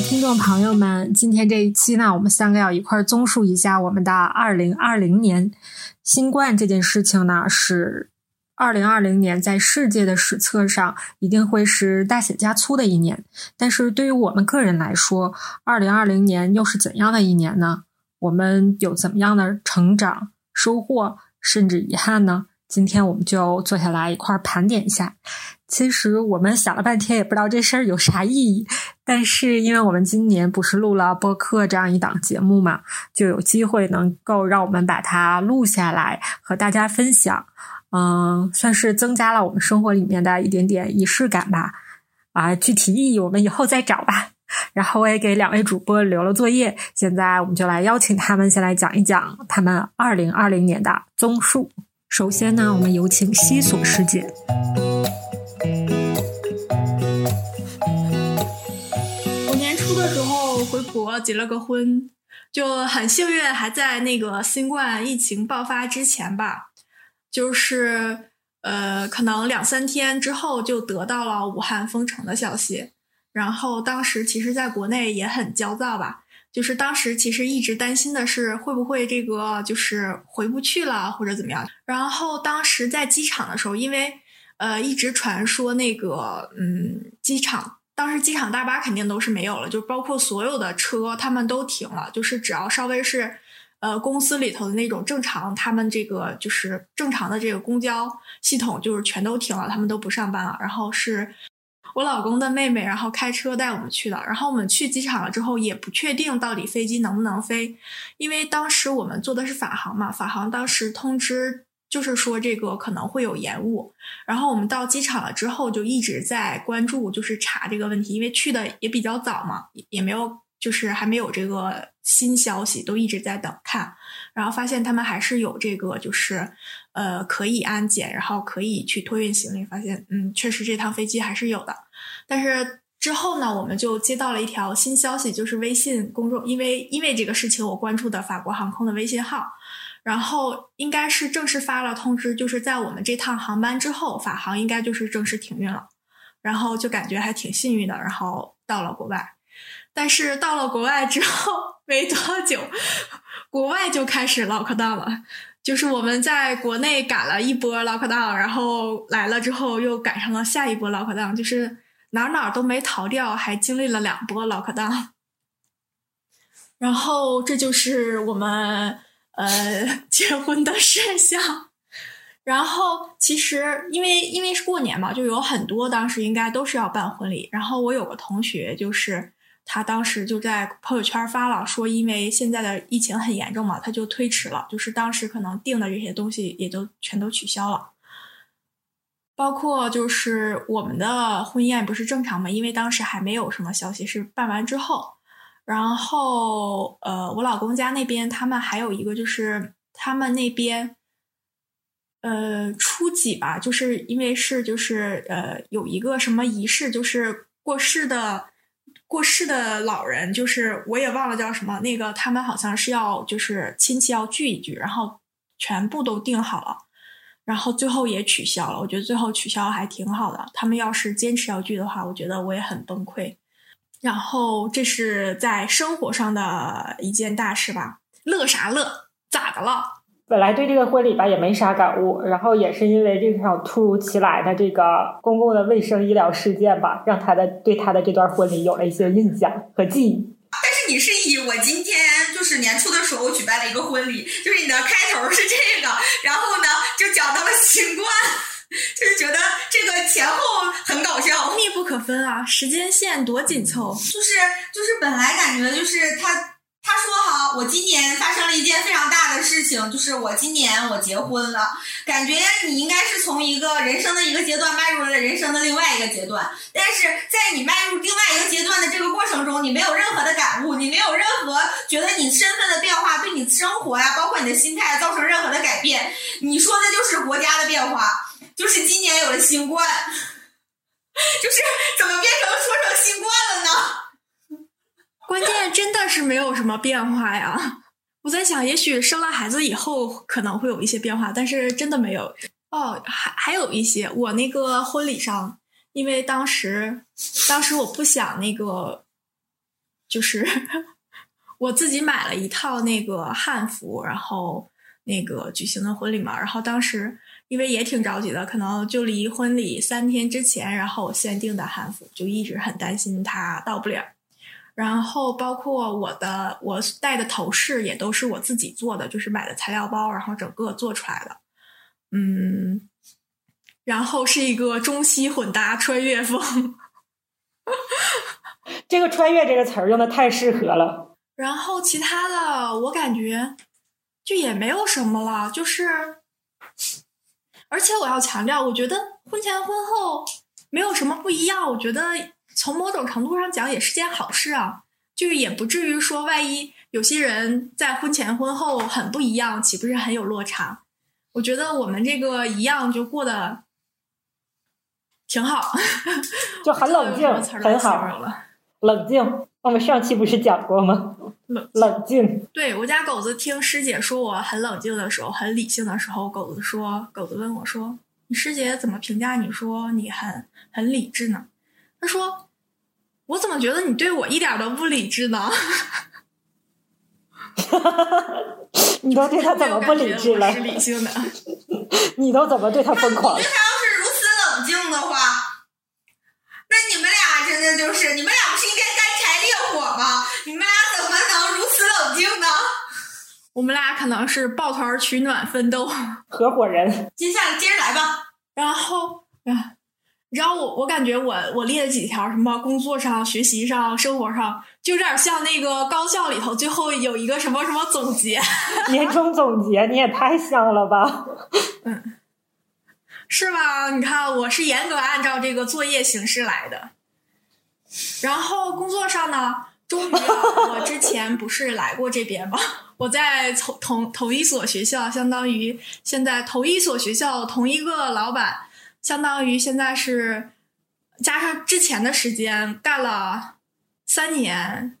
听众朋友们，今天这一期呢，我们三个要一块儿综述一下我们的二零二零年。新冠这件事情呢，是二零二零年在世界的史册上一定会是大写加粗的一年。但是对于我们个人来说，二零二零年又是怎样的一年呢？我们有怎么样的成长、收获，甚至遗憾呢？今天我们就坐下来一块儿盘点一下。其实我们想了半天，也不知道这事儿有啥意义。但是因为我们今年不是录了播客这样一档节目嘛，就有机会能够让我们把它录下来和大家分享。嗯，算是增加了我们生活里面的一点点仪式感吧。啊，具体意义我们以后再找吧。然后我也给两位主播留了作业，现在我们就来邀请他们先来讲一讲他们二零二零年的综述。首先呢，我们有请西索师姐。我年初的时候回国结了个婚，就很幸运还在那个新冠疫情爆发之前吧，就是呃，可能两三天之后就得到了武汉封城的消息，然后当时其实在国内也很焦躁吧。就是当时其实一直担心的是会不会这个就是回不去了或者怎么样。然后当时在机场的时候，因为呃一直传说那个嗯机场当时机场大巴肯定都是没有了，就包括所有的车他们都停了，就是只要稍微是呃公司里头的那种正常，他们这个就是正常的这个公交系统就是全都停了，他们都不上班了。然后是。我老公的妹妹，然后开车带我们去的。然后我们去机场了之后，也不确定到底飞机能不能飞，因为当时我们坐的是法航嘛，法航当时通知就是说这个可能会有延误。然后我们到机场了之后，就一直在关注，就是查这个问题，因为去的也比较早嘛，也没有就是还没有这个新消息，都一直在等看。然后发现他们还是有这个就是。呃，可以安检，然后可以去托运行李。发现，嗯，确实这趟飞机还是有的。但是之后呢，我们就接到了一条新消息，就是微信公众，因为因为这个事情，我关注的法国航空的微信号，然后应该是正式发了通知，就是在我们这趟航班之后，法航应该就是正式停运了。然后就感觉还挺幸运的，然后到了国外。但是到了国外之后没多久，国外就开始 lock down 了。就是我们在国内赶了一波 lockdown，然后来了之后又赶上了下一波 lockdown，就是哪哪都没逃掉，还经历了两波 lockdown。然后这就是我们呃结婚的事项。然后其实因为因为是过年嘛，就有很多当时应该都是要办婚礼。然后我有个同学就是。他当时就在朋友圈发了，说因为现在的疫情很严重嘛，他就推迟了，就是当时可能订的这些东西也都全都取消了，包括就是我们的婚宴不是正常嘛，因为当时还没有什么消息，是办完之后，然后呃，我老公家那边他们还有一个就是他们那边，呃，初几吧，就是因为是就是呃有一个什么仪式，就是过世的。过世的老人，就是我也忘了叫什么，那个他们好像是要就是亲戚要聚一聚，然后全部都定好了，然后最后也取消了。我觉得最后取消还挺好的。他们要是坚持要聚的话，我觉得我也很崩溃。然后这是在生活上的一件大事吧？乐啥乐？咋的了？本来对这个婚礼吧也没啥感悟，然后也是因为这场突如其来的这个公共的卫生医疗事件吧，让他的对他的这段婚礼有了一些印象和记忆。但是你是以我今天就是年初的时候举办了一个婚礼，就是你的开头是这个，然后呢就讲到了新冠，就是觉得这个前后很搞笑，密不可分啊，时间线多紧凑。就是就是本来感觉就是他。他说哈，我今年发生了一件非常大的事情，就是我今年我结婚了，感觉你应该是从一个人生的一个阶段迈入了人生的另外一个阶段，但是在你迈入另外一个阶段的这个过程中，你没有任何的感悟，你没有任何觉得你身份的变化对你生活呀，包括你的心态造成任何的改变。你说的就是国家的变化，就是今年有了新冠，就是怎么变成说成新冠了呢？关键真的是没有什么变化呀！我在想，也许生了孩子以后可能会有一些变化，但是真的没有。哦，还还有一些，我那个婚礼上，因为当时当时我不想那个，就是 我自己买了一套那个汉服，然后那个举行的婚礼嘛，然后当时因为也挺着急的，可能就离婚礼三天之前，然后我先订的汉服，就一直很担心它到不了。然后包括我的我戴的头饰也都是我自己做的，就是买的材料包，然后整个做出来的，嗯，然后是一个中西混搭穿越风，这个“穿越”这个词儿用的太适合了。然后其他的我感觉就也没有什么了，就是，而且我要强调，我觉得婚前婚后没有什么不一样，我觉得。从某种程度上讲，也是件好事啊，就是也不至于说，万一有些人在婚前婚后很不一样，岂不是很有落差？我觉得我们这个一样就过得挺好，就很冷静，很好了，冷静。我们上期不是讲过吗？冷冷静。对我家狗子听师姐说我很冷静的时候，很理性的时候，狗子说，狗子问我说：“你师姐怎么评价你说你很很理智呢？”他说：“我怎么觉得你对我一点都不理智呢？” 你都对他怎么不理智了？是理性的。你都怎么对他疯狂？他要是如此冷静的话，那你们俩真的就是你们俩不是应该干柴烈火吗？你们俩怎么能如此冷静呢？我们俩可能是抱团取暖奋斗合伙人。接下来接着来吧，然后啊。你知道我，我感觉我我列了几条什么工作上、学习上、生活上，就有点像那个高校里头最后有一个什么什么总结，年终总结，你也太像了吧？嗯，是吧？你看，我是严格按照这个作业形式来的。然后工作上呢，终于，我之前不是来过这边吗？我在同同同一所学校，相当于现在同一所学校同一个老板。相当于现在是加上之前的时间干了三年，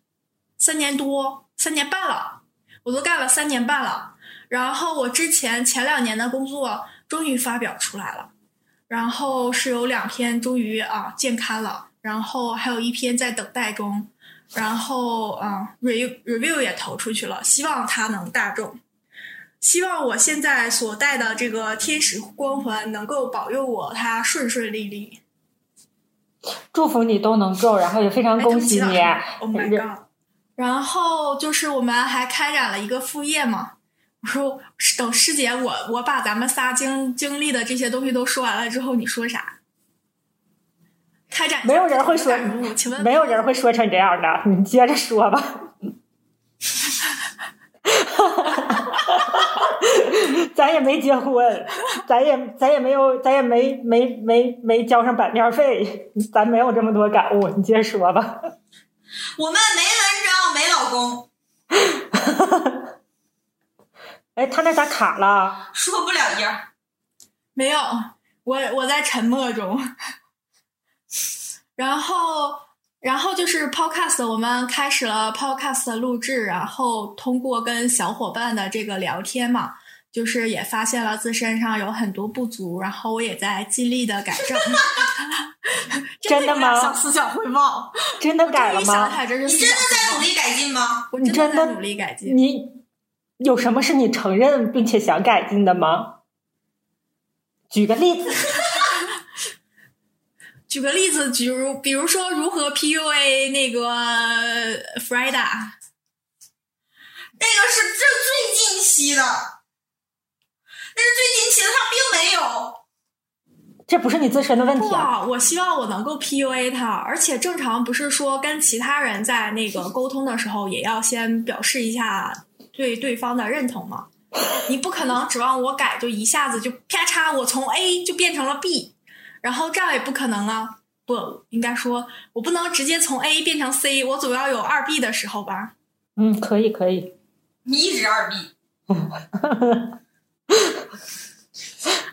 三年多，三年半了，我都干了三年半了。然后我之前前两年的工作终于发表出来了，然后是有两篇终于啊见刊了，然后还有一篇在等待中，然后啊 re review 也投出去了，希望它能大众。希望我现在所带的这个天使光环能够保佑我，它顺顺利利。祝福你都能够，然后也非常恭喜你。Oh my god！然后就是我们还开展了一个副业嘛。我说等师姐，我我把咱们仨经经历的这些东西都说完了之后，你说啥？开展没有人会说，请问没有人会说成这样的，你接着说吧。咱也没结婚，咱也咱也没有，咱也没没没没交上版面费，咱没有这么多感悟。你接着说吧。我们没文章，没老公。哎，他那咋卡了？说不了音儿。没有，我我在沉默中。然后。然后就是 Podcast，我们开始了 Podcast 的录制，然后通过跟小伙伴的这个聊天嘛，就是也发现了自身上有很多不足，然后我也在尽力的改正。真的吗？想思想汇报。真的改了吗？你真的在努力改进吗？我真的在努力改进。你有什么是你承认并且想改进的吗？举个例子。举个例子，比如比如说如何 PUA 那个 Frida，那个是这最近期的，那是最近期的，他并没有。这不是你自身的问题啊！我希望我能够 PUA 他，而且正常不是说跟其他人在那个沟通的时候，也要先表示一下对对方的认同吗？你不可能指望我改，就一下子就啪嚓，我从 A 就变成了 B，然后这样也不可能啊！不应该说，我不能直接从 A 变成 C，我总要有二 B 的时候吧？嗯，可以可以，你一直二 B。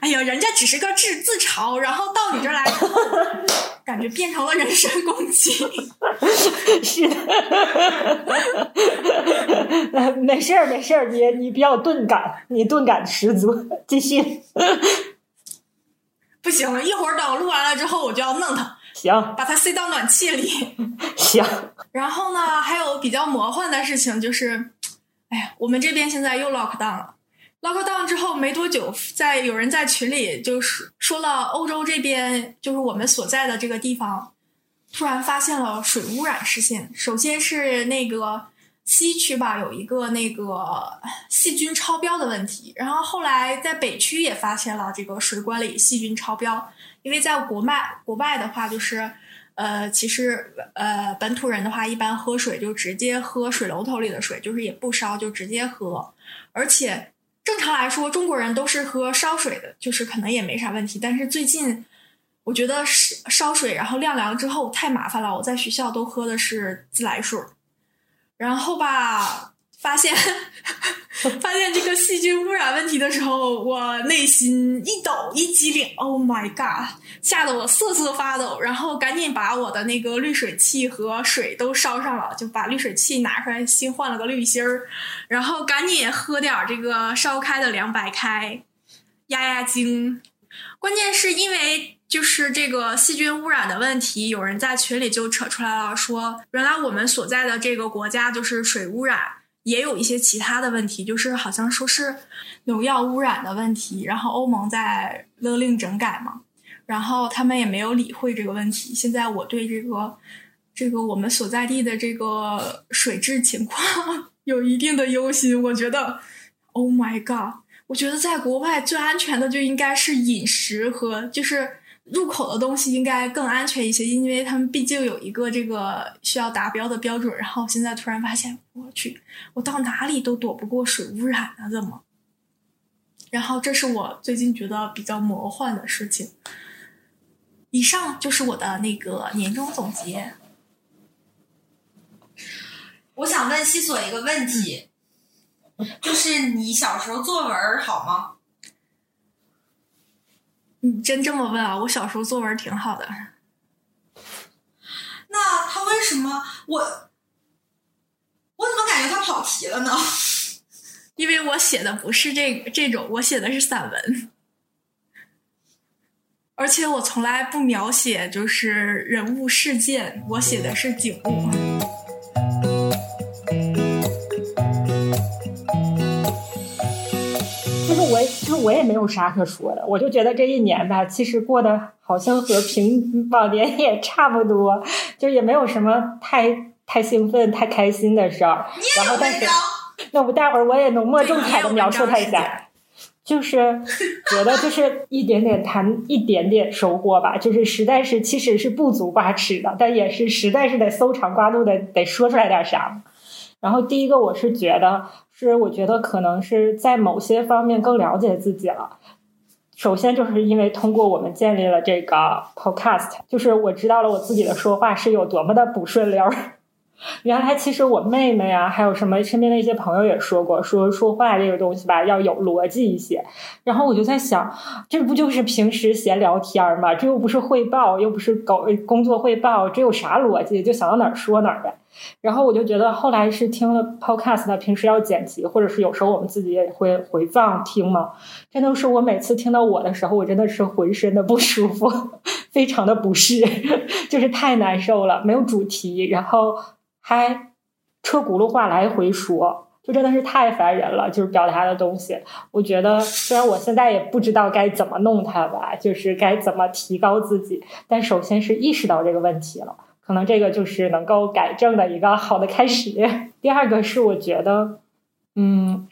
哎呀，人家只是个自自嘲，然后到你这儿来，感觉变成了人身攻击。是的，没事儿没事儿，你你比较钝感，你钝感十足，继续。不行，一会儿等录完了之后，我就要弄它。行，把它塞到暖气里。行。然后呢，还有比较魔幻的事情就是，哎呀，我们这边现在又 lock down 了。lock down 之后没多久，在有人在群里就是说了，欧洲这边就是我们所在的这个地方，突然发现了水污染事件。首先是那个西区吧，有一个那个细菌超标的问题，然后后来在北区也发现了这个水管里细菌超标。因为在国外，国外的话就是，呃，其实呃本土人的话一般喝水就直接喝水龙头里的水，就是也不烧就直接喝，而且。正常来说，中国人都是喝烧水的，就是可能也没啥问题。但是最近，我觉得烧烧水，然后晾凉之后太麻烦了。我在学校都喝的是自来水，然后吧。发现 发现这个细菌污染问题的时候，我内心一抖一激灵，Oh my god！吓得我瑟瑟发抖，然后赶紧把我的那个滤水器和水都烧上了，就把滤水器拿出来新换了个滤芯儿，然后赶紧喝点这个烧开的凉白开压压惊。关键是因为就是这个细菌污染的问题，有人在群里就扯出来了，说原来我们所在的这个国家就是水污染。也有一些其他的问题，就是好像说是农药污染的问题，然后欧盟在勒令整改嘛，然后他们也没有理会这个问题。现在我对这个这个我们所在地的这个水质情况 有一定的忧心。我觉得，Oh my god！我觉得在国外最安全的就应该是饮食和就是。入口的东西应该更安全一些，因为他们毕竟有一个这个需要达标的标准。然后现在突然发现，我去，我到哪里都躲不过水污染啊？怎么？然后这是我最近觉得比较魔幻的事情。以上就是我的那个年终总结。我想问西索一个问题，就是你小时候作文好吗？你真这么问啊？我小时候作文挺好的。那他为什么我我怎么感觉他跑题了呢？因为我写的不是这这种，我写的是散文，而且我从来不描写就是人物事件，我写的是景物。我也没有啥可说的，我就觉得这一年吧，其实过得好像和平往年也差不多，就也没有什么太太兴奋、太开心的事儿。然后，但是，那我待会儿我也浓墨重彩的描述他一下，就是觉得就是一点点谈一点点收获吧，就是实在是其实是不足挂齿的，但也是实在是得搜肠刮肚的得说出来点啥。然后第一个我是觉得。是，我觉得可能是在某些方面更了解自己了。首先，就是因为通过我们建立了这个 podcast，就是我知道了我自己的说话是有多么的不顺溜。原来，其实我妹妹啊，还有什么身边的一些朋友也说过，说说话这个东西吧，要有逻辑一些。然后我就在想，这不就是平时闲聊天吗？这又不是汇报，又不是搞工作汇报，这有啥逻辑？就想到哪儿说哪儿呗。然后我就觉得，后来是听了 podcast，平时要剪辑，或者是有时候我们自己也会回放听嘛。真的是我每次听到我的时候，我真的是浑身的不舒服，非常的不适，就是太难受了，没有主题，然后还车轱辘话来回说，就真的是太烦人了。就是表达的东西，我觉得虽然我现在也不知道该怎么弄它吧，就是该怎么提高自己，但首先是意识到这个问题了。可能这个就是能够改正的一个好的开始。第二个是我觉得，嗯，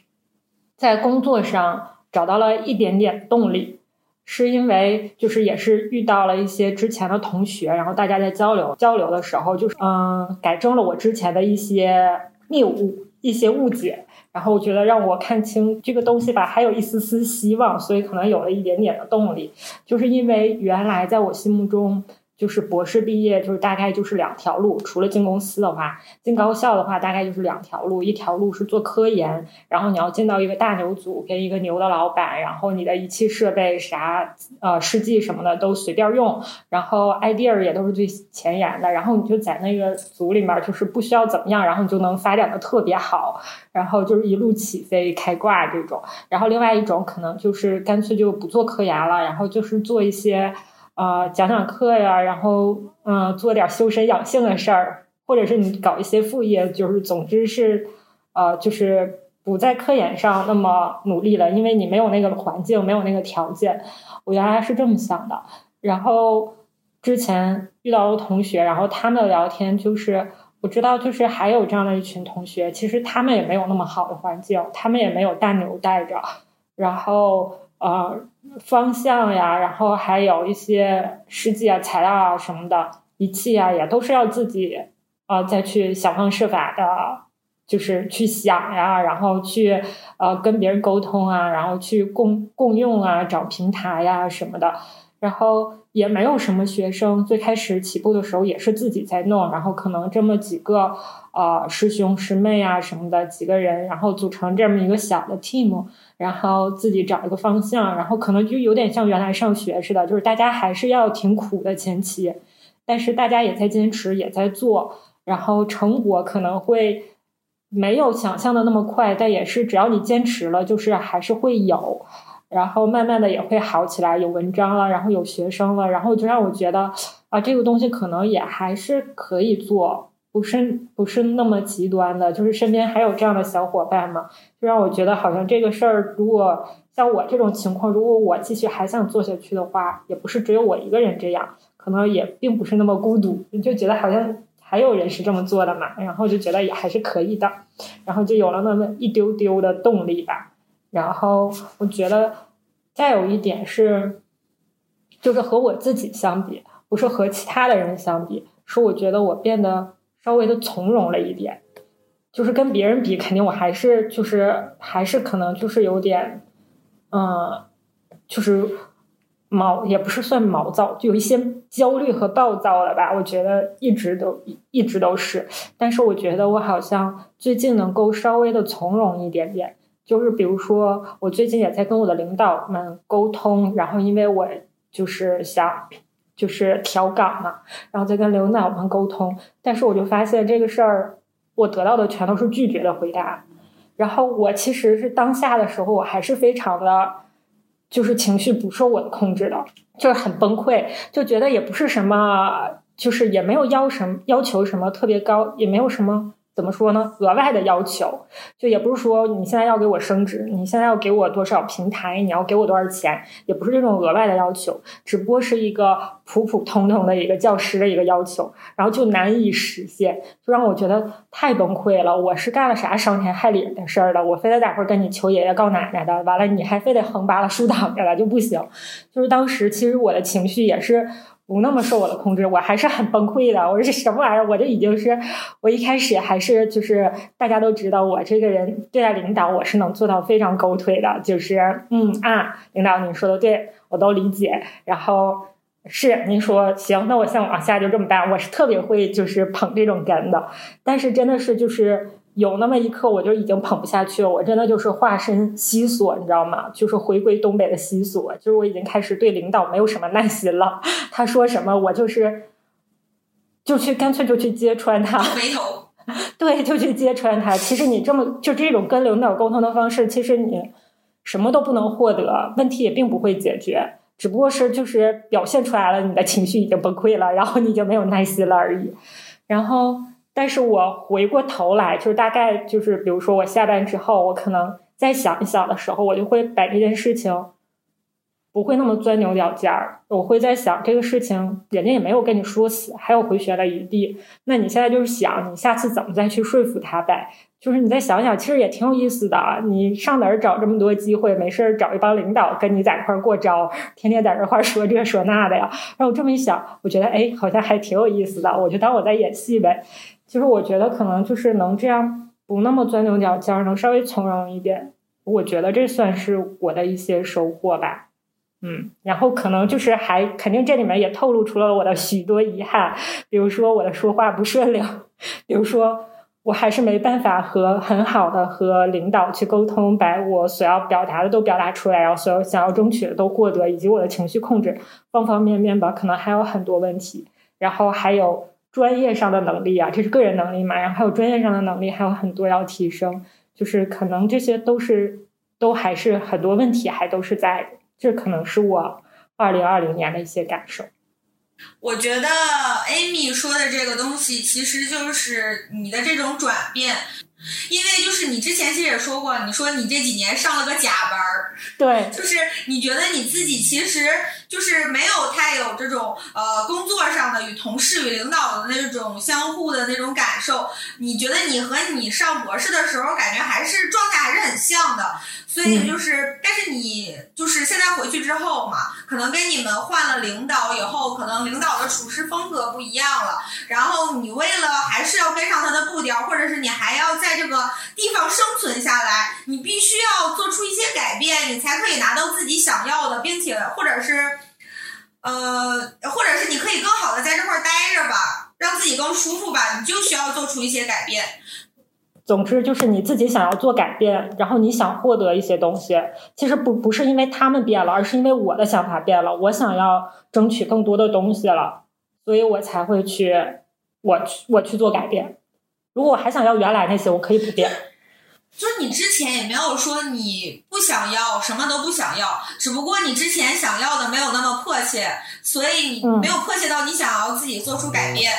在工作上找到了一点点动力。是因为就是也是遇到了一些之前的同学，然后大家在交流交流的时候，就是嗯，改正了我之前的一些谬误、一些误解，然后我觉得让我看清这个东西吧，还有一丝丝希望，所以可能有了一点点的动力，就是因为原来在我心目中。就是博士毕业，就是大概就是两条路。除了进公司的话，进高校的话，大概就是两条路。一条路是做科研，然后你要进到一个大牛组，跟一个牛的老板，然后你的仪器设备啥呃试剂什么的都随便用，然后 idea 也都是最前沿的，然后你就在那个组里面，就是不需要怎么样，然后你就能发展的特别好，然后就是一路起飞开挂这种。然后另外一种可能就是干脆就不做科研了，然后就是做一些。啊，讲讲课呀，然后嗯，做点修身养性的事儿，或者是你搞一些副业，就是总之是，呃，就是不在科研上那么努力了，因为你没有那个环境，没有那个条件。我原来是这么想的。然后之前遇到的同学，然后他们聊天，就是我知道，就是还有这样的一群同学，其实他们也没有那么好的环境，他们也没有大牛带着，然后。呃，方向呀，然后还有一些试剂啊、材料啊什么的仪器啊，也都是要自己呃再去想方设法的，就是去想呀，然后去呃跟别人沟通啊，然后去共共用啊，找平台呀什么的，然后也没有什么学生，最开始起步的时候也是自己在弄，然后可能这么几个呃师兄师妹啊什么的几个人，然后组成这么一个小的 team。然后自己找一个方向，然后可能就有点像原来上学似的，就是大家还是要挺苦的前期，但是大家也在坚持，也在做，然后成果可能会没有想象的那么快，但也是只要你坚持了，就是还是会有，然后慢慢的也会好起来，有文章了，然后有学生了，然后就让我觉得啊，这个东西可能也还是可以做。不是不是那么极端的，就是身边还有这样的小伙伴嘛，就让我觉得好像这个事儿，如果像我这种情况，如果我继续还想做下去的话，也不是只有我一个人这样，可能也并不是那么孤独，就觉得好像还有人是这么做的嘛，然后就觉得也还是可以的，然后就有了那么一丢丢的动力吧。然后我觉得再有一点是，就是和我自己相比，不是和其他的人相比，是我觉得我变得。稍微的从容了一点，就是跟别人比，肯定我还是就是还是可能就是有点，嗯，就是毛也不是算毛躁，就有一些焦虑和暴躁了吧。我觉得一直都一直都是，但是我觉得我好像最近能够稍微的从容一点点。就是比如说，我最近也在跟我的领导们沟通，然后因为我就是想。就是调岗嘛，然后再跟领导们沟通，但是我就发现这个事儿，我得到的全都是拒绝的回答。然后我其实是当下的时候，我还是非常的，就是情绪不受我的控制的，就是很崩溃，就觉得也不是什么，就是也没有要什么要求什么特别高，也没有什么。怎么说呢？额外的要求，就也不是说你现在要给我升职，你现在要给我多少平台，你要给我多少钱，也不是这种额外的要求，只不过是一个普普通通的一个教师的一个要求，然后就难以实现，就让我觉得太崩溃了。我是干了啥伤天害理的事儿了？我非得在会儿跟你求爷爷告奶奶的，完了你还非得横扒拉竖挡着了就不行。就是当时其实我的情绪也是。不那么受我的控制，我还是很崩溃的。我说这什么玩意儿？我这已经是，我一开始还是就是大家都知道我这个人对待领导我是能做到非常狗腿的，就是嗯啊，领导您说的对，我都理解。然后是您说行，那我先往下就这么办。我是特别会就是捧这种哏的，但是真的是就是。有那么一刻，我就已经捧不下去了。我真的就是化身西索，你知道吗？就是回归东北的西索。就是我已经开始对领导没有什么耐心了。他说什么，我就是就去，干脆就去揭穿他。回头，对，就去揭穿他。其实你这么就这种跟领导沟通的方式，其实你什么都不能获得，问题也并不会解决，只不过是就是表现出来了，你的情绪已经崩溃了，然后你就没有耐心了而已。然后。但是我回过头来，就是大概就是，比如说我下班之后，我可能再想一想的时候，我就会把这件事情不会那么钻牛角尖儿。我会在想这个事情，人家也没有跟你说死，还有回旋的余地。那你现在就是想，你下次怎么再去说服他呗？就是你再想想，其实也挺有意思的。你上哪儿找这么多机会？没事儿找一帮领导跟你在一块儿过招，天天在这块儿说这说那的呀。然后我这么一想，我觉得哎，好像还挺有意思的。我就当我在演戏呗。其实我觉得可能就是能这样，不那么钻牛角尖儿，能稍微从容一点。我觉得这算是我的一些收获吧。嗯，然后可能就是还肯定这里面也透露出了我的许多遗憾，比如说我的说话不顺溜，比如说。我还是没办法和很好的和领导去沟通，把我所要表达的都表达出来，然后所有想要争取的都获得，以及我的情绪控制方方面面吧，可能还有很多问题。然后还有专业上的能力啊，这是个人能力嘛，然后还有专业上的能力还有很多要提升，就是可能这些都是都还是很多问题还都是在，这可能是我二零二零年的一些感受。我觉得 Amy 说的这个东西，其实就是你的这种转变，因为就是你之前其实也说过，你说你这几年上了个假班儿，对，就是你觉得你自己其实就是没有太有这种呃工作上的与同事与领导的那种相互的那种感受，你觉得你和你上博士的时候感觉还是状态还是很像的。所以就是，但是你就是现在回去之后嘛，可能跟你们换了领导以后，可能领导的处事风格不一样了。然后你为了还是要跟上他的步调，或者是你还要在这个地方生存下来，你必须要做出一些改变，你才可以拿到自己想要的，并且或者是，呃，或者是你可以更好的在这块待着吧，让自己更舒服吧，你就需要做出一些改变。总之就是你自己想要做改变，然后你想获得一些东西，其实不不是因为他们变了，而是因为我的想法变了，我想要争取更多的东西了，所以我才会去我去我去做改变。如果我还想要原来那些，我可以不变。就是你之前也没有说你不想要，什么都不想要，只不过你之前想要的没有那么迫切，所以你没有迫切到你想要自己做出改变。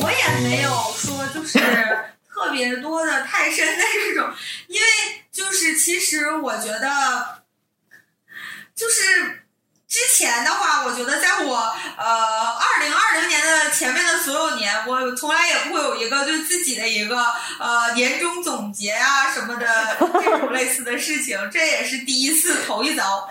我也没有说就是 特别多的太深的这种，因为就是其实我觉得，就是之前的话，我觉得在我呃二零二零年的前面的所有年，我从来也不会有一个对自己的一个呃年终总结啊什么的这种类似的事情，这也是第一次头一遭。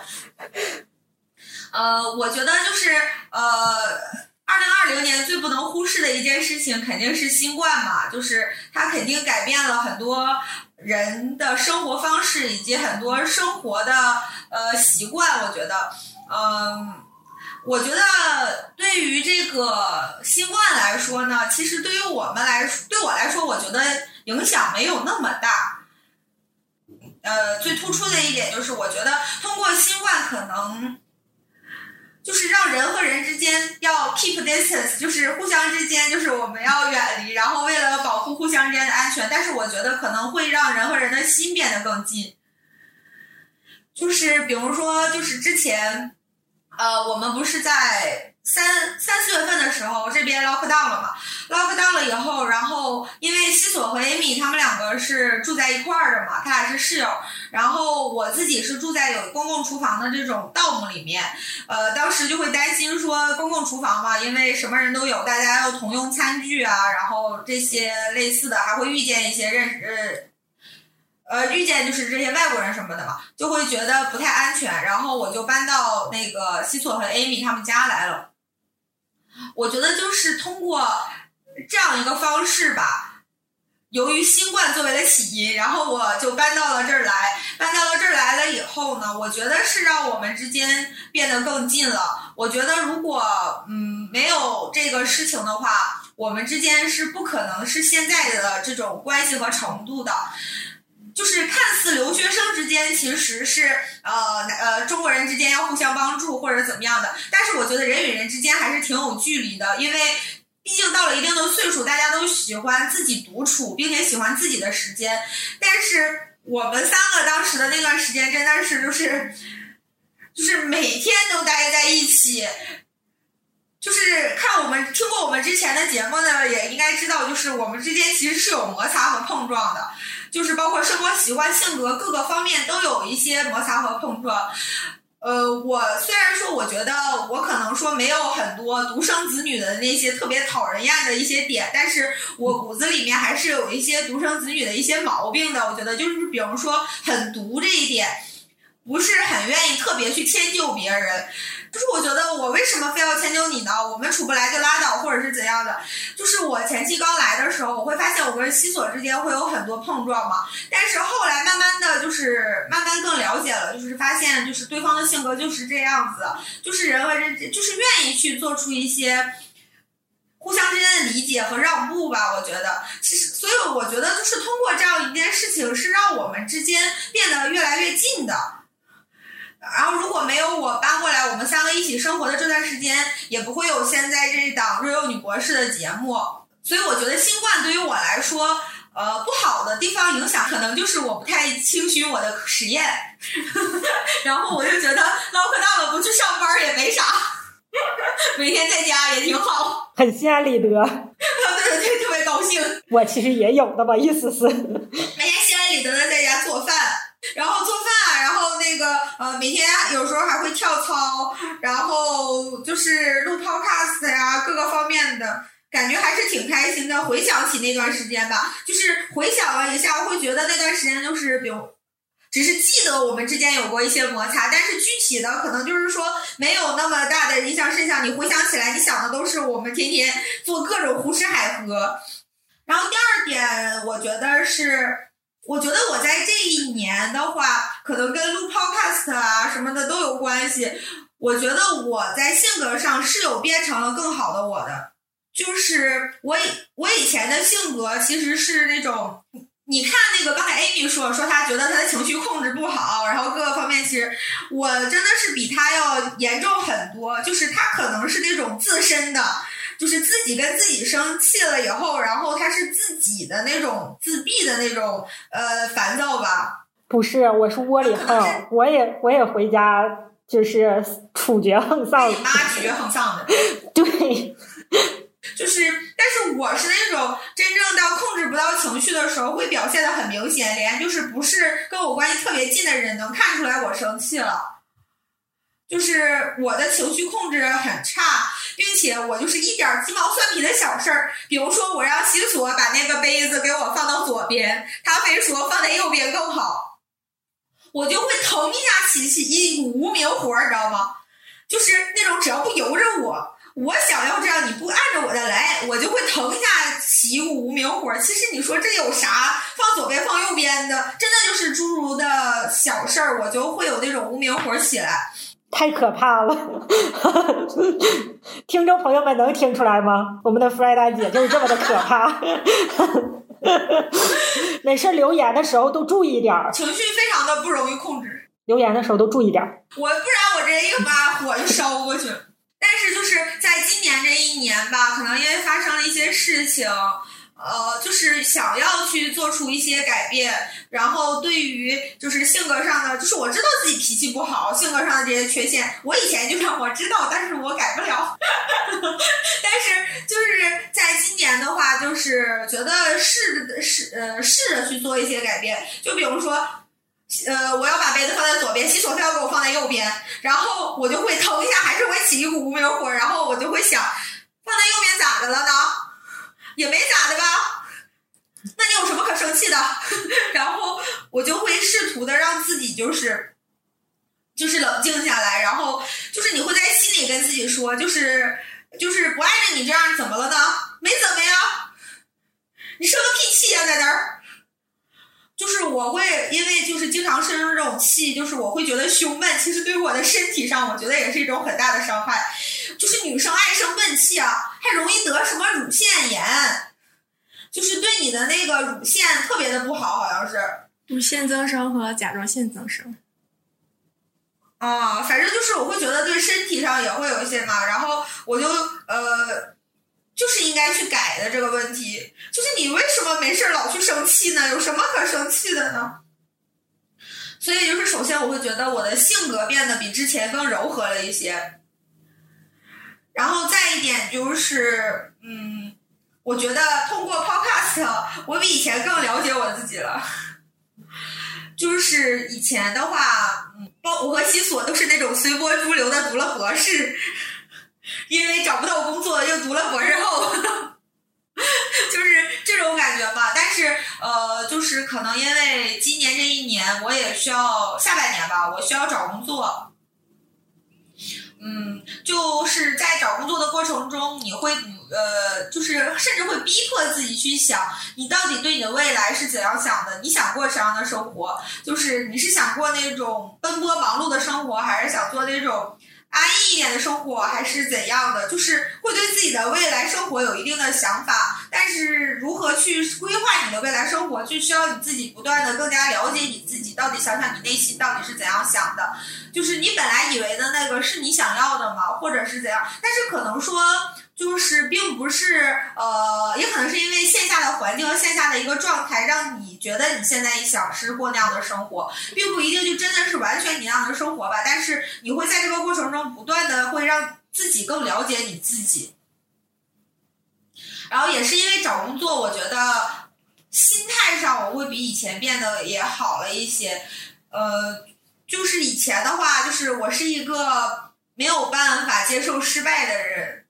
呃，我觉得就是呃。二零二零年最不能忽视的一件事情肯定是新冠嘛，就是它肯定改变了很多人的生活方式以及很多生活的呃习惯。我觉得，嗯，我觉得对于这个新冠来说呢，其实对于我们来说，对我来说，我觉得影响没有那么大。呃，最突出的一点就是，我觉得通过新冠可能。就是让人和人之间要 keep distance，就是互相之间就是我们要远离，然后为了保护互相之间的安全。但是我觉得可能会让人和人的心变得更近。就是比如说，就是之前，呃，我们不是在。三三四月份的时候，这边 lock down 了嘛？lock down 了以后，然后因为西索和 Amy 他们两个是住在一块儿的嘛，他俩是室友。然后我自己是住在有公共厨房的这种 dom 里面，呃，当时就会担心说公共厨房嘛，因为什么人都有，大家要同用餐具啊，然后这些类似的，还会遇见一些认识呃。呃，遇见就是这些外国人什么的嘛，就会觉得不太安全。然后我就搬到那个西索和 Amy 他们家来了。我觉得就是通过这样一个方式吧，由于新冠作为了起因，然后我就搬到了这儿来。搬到了这儿来了以后呢，我觉得是让我们之间变得更近了。我觉得如果嗯没有这个事情的话，我们之间是不可能是现在的这种关系和程度的。就是看似留学生之间其实是呃呃中国人之间要互相帮助或者怎么样的，但是我觉得人与人之间还是挺有距离的，因为毕竟到了一定的岁数，大家都喜欢自己独处，并且喜欢自己的时间。但是我们三个当时的那段时间真的是就是就是每天都待在一起。就是看我们听过我们之前的节目呢，也应该知道，就是我们之间其实是有摩擦和碰撞的，就是包括生活习惯、性格各个方面都有一些摩擦和碰撞。呃，我虽然说我觉得我可能说没有很多独生子女的那些特别讨人厌的一些点，但是我骨子里面还是有一些独生子女的一些毛病的。我觉得就是比如说很独这一点，不是很愿意特别去迁就别人。就是我觉得我为什么非要迁就你呢？我们处不来就拉倒，或者是怎样的？就是我前期刚来的时候，我会发现我跟西索之间会有很多碰撞嘛。但是后来慢慢的就是慢慢更了解了，就是发现就是对方的性格就是这样子，就是人和人就是愿意去做出一些互相之间的理解和让步吧。我觉得，其实所以我觉得就是通过这样一件事情，是让我们之间变得越来越近的。然后如果没有我搬过来，我们三个一起生活的这段时间，也不会有现在这档《瑞幼女博士》的节目。所以我觉得新冠对于我来说，呃，不好的地方影响可能就是我不太倾循我的实验。然后我就觉得唠嗑到了不去上班也没啥，每天在家也挺好，很心安理得。对对对，特别高兴。我其实也有那么一丝丝，每天心安理得的在家做饭。然后做饭，然后那个呃，每天有时候还会跳操，然后就是录 podcast 呀，各个方面的感觉还是挺开心的。回想起那段时间吧，就是回想了一下，我会觉得那段时间就是比如，只是记得我们之间有过一些摩擦，但是具体的可能就是说没有那么大的印象深刻。你回想起来，你想的都是我们天天做各种胡吃海喝。然后第二点，我觉得是。我觉得我在这一年的话，可能跟录 podcast 啊什么的都有关系。我觉得我在性格上是有变成了更好的我的，就是我以我以前的性格其实是那种，你看那个刚才 Amy 说说她觉得她的情绪控制不好，然后各个方面其实我真的是比她要严重很多，就是她可能是那种自身的。就是自己跟自己生气了以后，然后他是自己的那种自闭的那种呃烦躁吧？不是，我是窝里横，我也我也回家就是处决横丧，你妈处决横丧的，对，就是，但是我是那种真正到控制不到情绪的时候，会表现的很明显，连就是不是跟我关系特别近的人能看出来我生气了，就是我的情绪控制很差。并且我就是一点鸡毛蒜皮的小事儿，比如说我让西索把那个杯子给我放到左边，他非说放在右边更好，我就会腾一下起起一股无名火，你知道吗？就是那种只要不由着我，我想要这样，你不按着我的来，我就会腾一下起一股无名火。其实你说这有啥？放左边放右边的，真的就是诸如的小事儿，我就会有那种无名火起来。太可怕了，听众朋友们能听出来吗？我们的 f r e d a 姐就是这么的可怕。没事，留言的时候都注意点儿，情绪非常的不容易控制。留言的时候都注意点儿。我不然我这一把火就烧过去了。但是就是在今年这一年吧，可能因为发生了一些事情。呃，就是想要去做出一些改变，然后对于就是性格上的，就是我知道自己脾气不好，性格上的这些缺陷，我以前就让我知道，但是我改不了。但是就是在今年的话，就是觉得试试呃试着去做一些改变，就比如说，呃，我要把杯子放在左边，洗手非要给我放在右边，然后我就会腾一下，还是会起一股无名火，然后我就会想，放在右边咋的了呢？也没咋的吧，那你有什么可生气的？然后我就会试图的让自己就是，就是冷静下来，然后就是你会在心里跟自己说，就是就是不碍着你这样怎么了呢？没怎么呀，你生个屁气呀，在那儿。就是我会因为就是经常生这种气，就是我会觉得胸闷，其实对我的身体上，我觉得也是一种很大的伤害。就是女生爱生闷气啊，还容易得什么乳腺炎，就是对你的那个乳腺特别的不好，好像是乳腺增生和甲状腺增生。啊，反正就是我会觉得对身体上也会有一些嘛，然后我就呃。就是应该去改的这个问题，就是你为什么没事老去生气呢？有什么可生气的呢？所以就是首先我会觉得我的性格变得比之前更柔和了一些，然后再一点就是，嗯，我觉得通过 Podcast，我比以前更了解我自己了。就是以前的话，嗯，包我和西索都是那种随波逐流的读了博士，因为找不到工作又读了博士后，就是这种感觉吧。但是呃，就是可能因为今年这一年，我也需要下半年吧，我需要找工作。嗯，就是在找工作的过程中，你会呃，就是甚至会逼迫自己去想，你到底对你的未来是怎样想的？你想过什么样的生活？就是你是想过那种奔波忙碌的生活，还是想做那种安逸一点的生活，还是怎样的？就是会对自己的未来生活有一定的想法，但是如何去规划你的未来生活，就需要你自己不断的更加了解你自己，到底想想你内心到底是怎样想的。就是你本来以为的那个是你想要的嘛，或者是怎样，但是可能说就是并不是呃，也可能是因为线下的环境和线下的一个状态，让你觉得你现在一想是过那样的生活，并不一定就真的是完全你那样的生活吧。但是你会在这个过程中不断的会让自己更了解你自己，然后也是因为找工作，我觉得心态上我会比以前变得也好了一些，呃。就是以前的话，就是我是一个没有办法接受失败的人，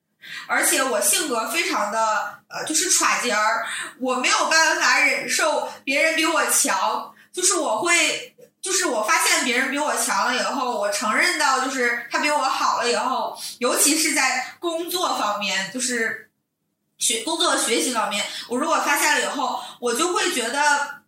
而且我性格非常的呃，就是耍尖儿，我没有办法忍受别人比我强，就是我会，就是我发现别人比我强了以后，我承认到就是他比我好了以后，尤其是在工作方面，就是学工作学习方面，我如果发现了以后，我就会觉得，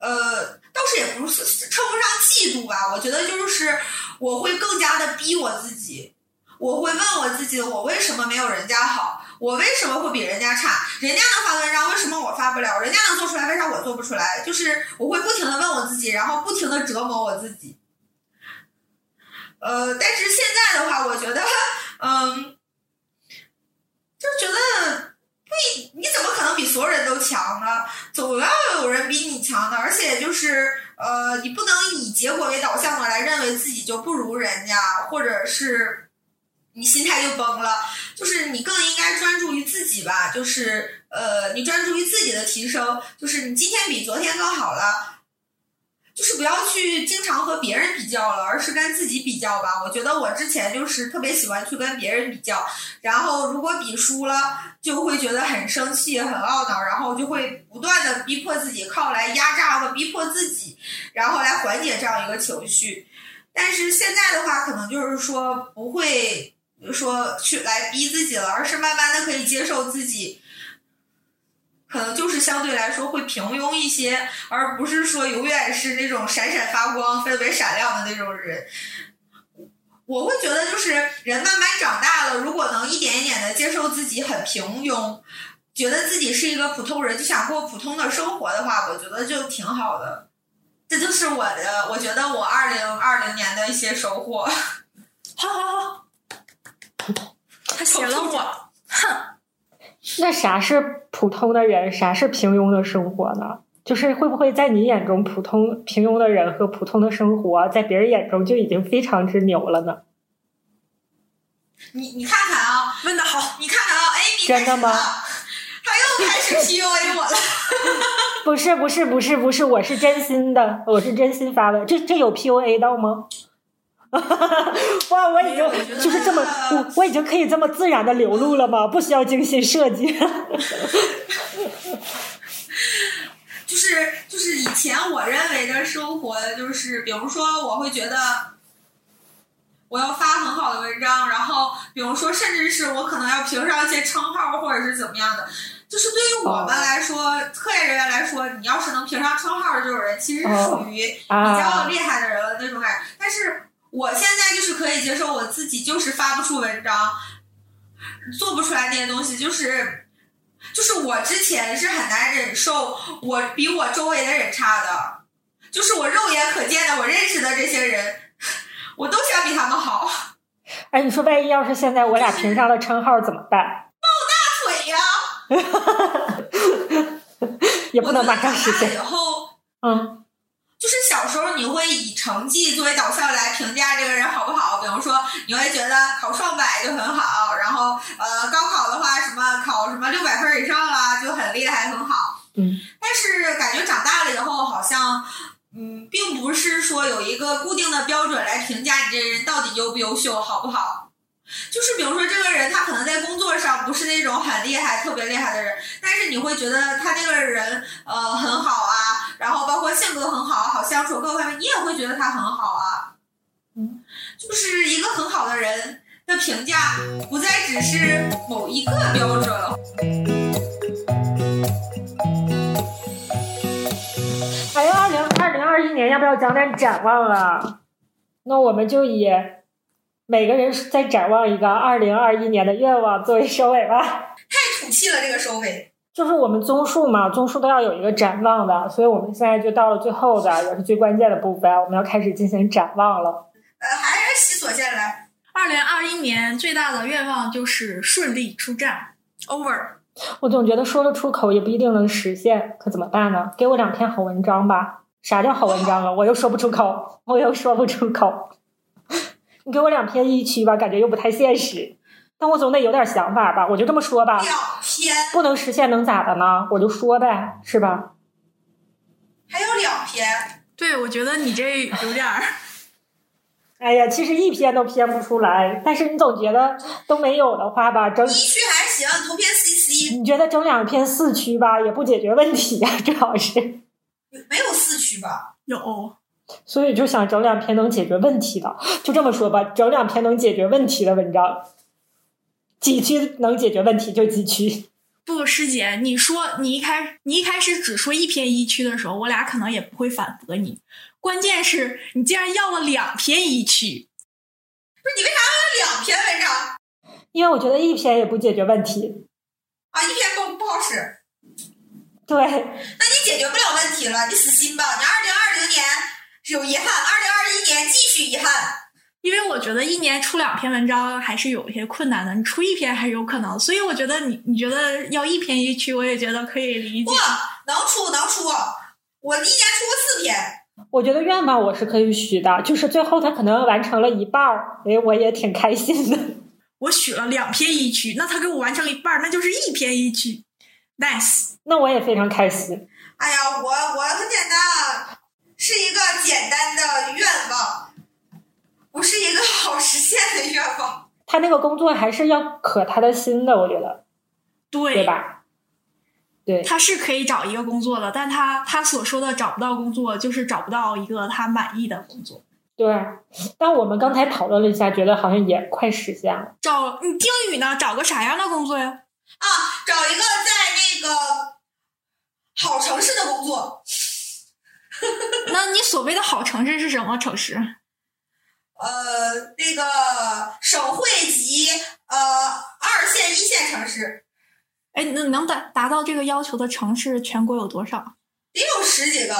呃。倒是也不是称不上嫉妒吧，我觉得就是我会更加的逼我自己，我会问我自己，我为什么没有人家好？我为什么会比人家差？人家能发文章，为什么我发不了？人家能做出来，为啥我做不出来？就是我会不停的问我自己，然后不停的折磨我自己。呃，但是现在的话，我觉得，嗯，就觉得。你你怎么可能比所有人都强呢？总要有人比你强的，而且就是呃，你不能以结果为导向的来认为自己就不如人家，或者是你心态就崩了。就是你更应该专注于自己吧，就是呃，你专注于自己的提升，就是你今天比昨天更好了。就是不要去经常和别人比较了，而是跟自己比较吧。我觉得我之前就是特别喜欢去跟别人比较，然后如果比输了，就会觉得很生气、很懊恼，然后就会不断的逼迫自己，靠来压榨和逼迫自己，然后来缓解这样一个情绪。但是现在的话，可能就是说不会说去来逼自己了，而是慢慢的可以接受自己。可能就是相对来说会平庸一些，而不是说永远是那种闪闪发光、特别闪亮的那种人。我会觉得，就是人慢慢长大了，如果能一点一点的接受自己很平庸，觉得自己是一个普通人，就想过普通的生活的话，我觉得就挺好的。这就是我的，我觉得我二零年的一些收获。好好好，他写了我，哼。那啥是普通的人？啥是平庸的生活呢？就是会不会在你眼中，普通平庸的人和普通的生活，在别人眼中就已经非常之牛了呢？你你看看啊，问的好，你看看啊，Amy 真的吗？他又开始 PUA 我了。不是不是不是不是，我是真心的，我是真心发的。这这有 PUA 到吗？哇！我已经就是这么，我我已经可以这么自然的流露了吗？不需要精心设计。就是就是以前我认为的生活，就是比如说我会觉得我要发很好的文章，然后比如说甚至是我可能要评上一些称号或者是怎么样的。就是对于我们来说，科研人员来说，你要是能评上称号的这种人，其实是属于比较厉害的人了那种感觉。但是。我现在就是可以接受我自己，就是发不出文章，做不出来那些东西，就是就是我之前是很难忍受我比我周围的人差的，就是我肉眼可见的我认识的这些人，我都想比他们好。哎，你说万一要是现在我俩评上了称号怎么办？抱大腿呀！也不能马上实现。以后，嗯。就是小时候你会以成绩作为导向来评价这个人好不好？比如说你会觉得考双百就很好，然后呃高考的话什么考什么六百分以上啦就很厉害很好。嗯，但是感觉长大了以后好像。嗯，并不是说有一个固定的标准来评价你这人到底优不优秀，好不好？就是比如说这个人，他可能在工作上不是那种很厉害、特别厉害的人，但是你会觉得他这个人呃很好啊，然后包括性格很好、好相处各个方面，你也会觉得他很好啊。嗯，就是一个很好的人的评价，不再只是某一个标准了。哎呀，二零二零二一年要不要讲点展望了？那我们就以每个人再展望一个二零二一年的愿望作为收尾吧。太土气了，这个收尾。就是我们综述嘛，综述都要有一个展望的，所以我们现在就到了最后的，也是最关键的部分，我们要开始进行展望了。呃，还是西索先来。二零二一年最大的愿望就是顺利出战，over。我总觉得说了出口也不一定能实现，可怎么办呢？给我两篇好文章吧。啥叫好文章啊？我又说不出口，我又说不出口。你给我两篇一区吧，感觉又不太现实。但我总得有点想法吧，我就这么说吧。两篇不能实现能咋的呢？我就说呗，是吧？还有两篇，对，我觉得你这有点儿。哎呀，其实一篇都编不出来，但是你总觉得都没有的话吧，整一区还行，图片 CC 你觉得整两篇四区吧也不解决问题呀、主要是，没有四区吧？有，所以就想整两篇能解决问题的，就这么说吧，整两篇能解决问题的文章，几区能解决问题就几区。不，师姐，你说你一开你一开始只说一篇一区的时候，我俩可能也不会反驳你。关键是你竟然要了两篇一区，不是你为啥要两篇文章因为我觉得一篇也不解决问题。啊？一篇不不好使，对，那你解决不了问题了，你死心吧。你二零二零年有遗憾，二零二一年继续遗憾。因为我觉得一年出两篇文章还是有一些困难的，你出一篇还是有可能。所以我觉得你你觉得要一篇一区，我也觉得可以理解不。能出能出，我一年出过四篇。我觉得愿望我是可以许的，就是最后他可能完成了一半儿，哎，我也挺开心的。我许了两篇一区，那他给我完成了一半儿，那就是一篇一区，nice。那我也非常开心。哎呀，我我很简单，是一个简单的愿望，不是一个好实现的愿望。他那个工作还是要可他的心的，我觉得，对对吧？对，他是可以找一个工作的，但他他所说的找不到工作，就是找不到一个他满意的工作。对。但我们刚才讨论了一下，觉得好像也快实现了。找你丁宇呢？找个啥样的工作呀？啊，找一个在那个好城市的工作，那你所谓的好城市是什么城市？呃，那个省会级呃二线、一线城市哎，能能达达到这个要求的城市，全国有多少？得有十几个。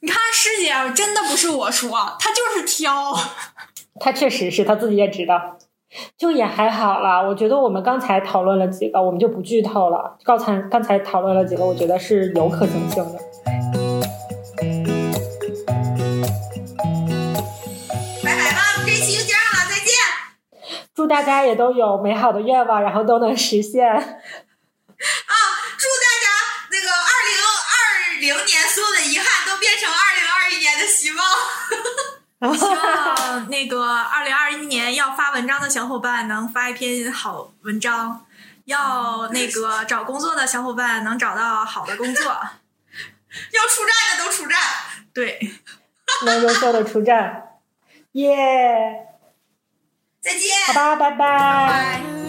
你看师姐，真的不是我说，她就是挑。她确实是她自己也知道，就也还好啦。我觉得我们刚才讨论了几个，我们就不剧透了。刚才刚才讨论了几个，我觉得是有可行性的。大家也都有美好的愿望，然后都能实现。啊！祝大家那个二零二零年所有的遗憾都变成二零二一年的希望。希望那个二零二一年要发文章的小伙伴能发一篇好文章，要那个找工作的小伙伴能找到好的工作。要出战的都出战。对，能优秀的出战，耶、再见。好吧，拜拜拜。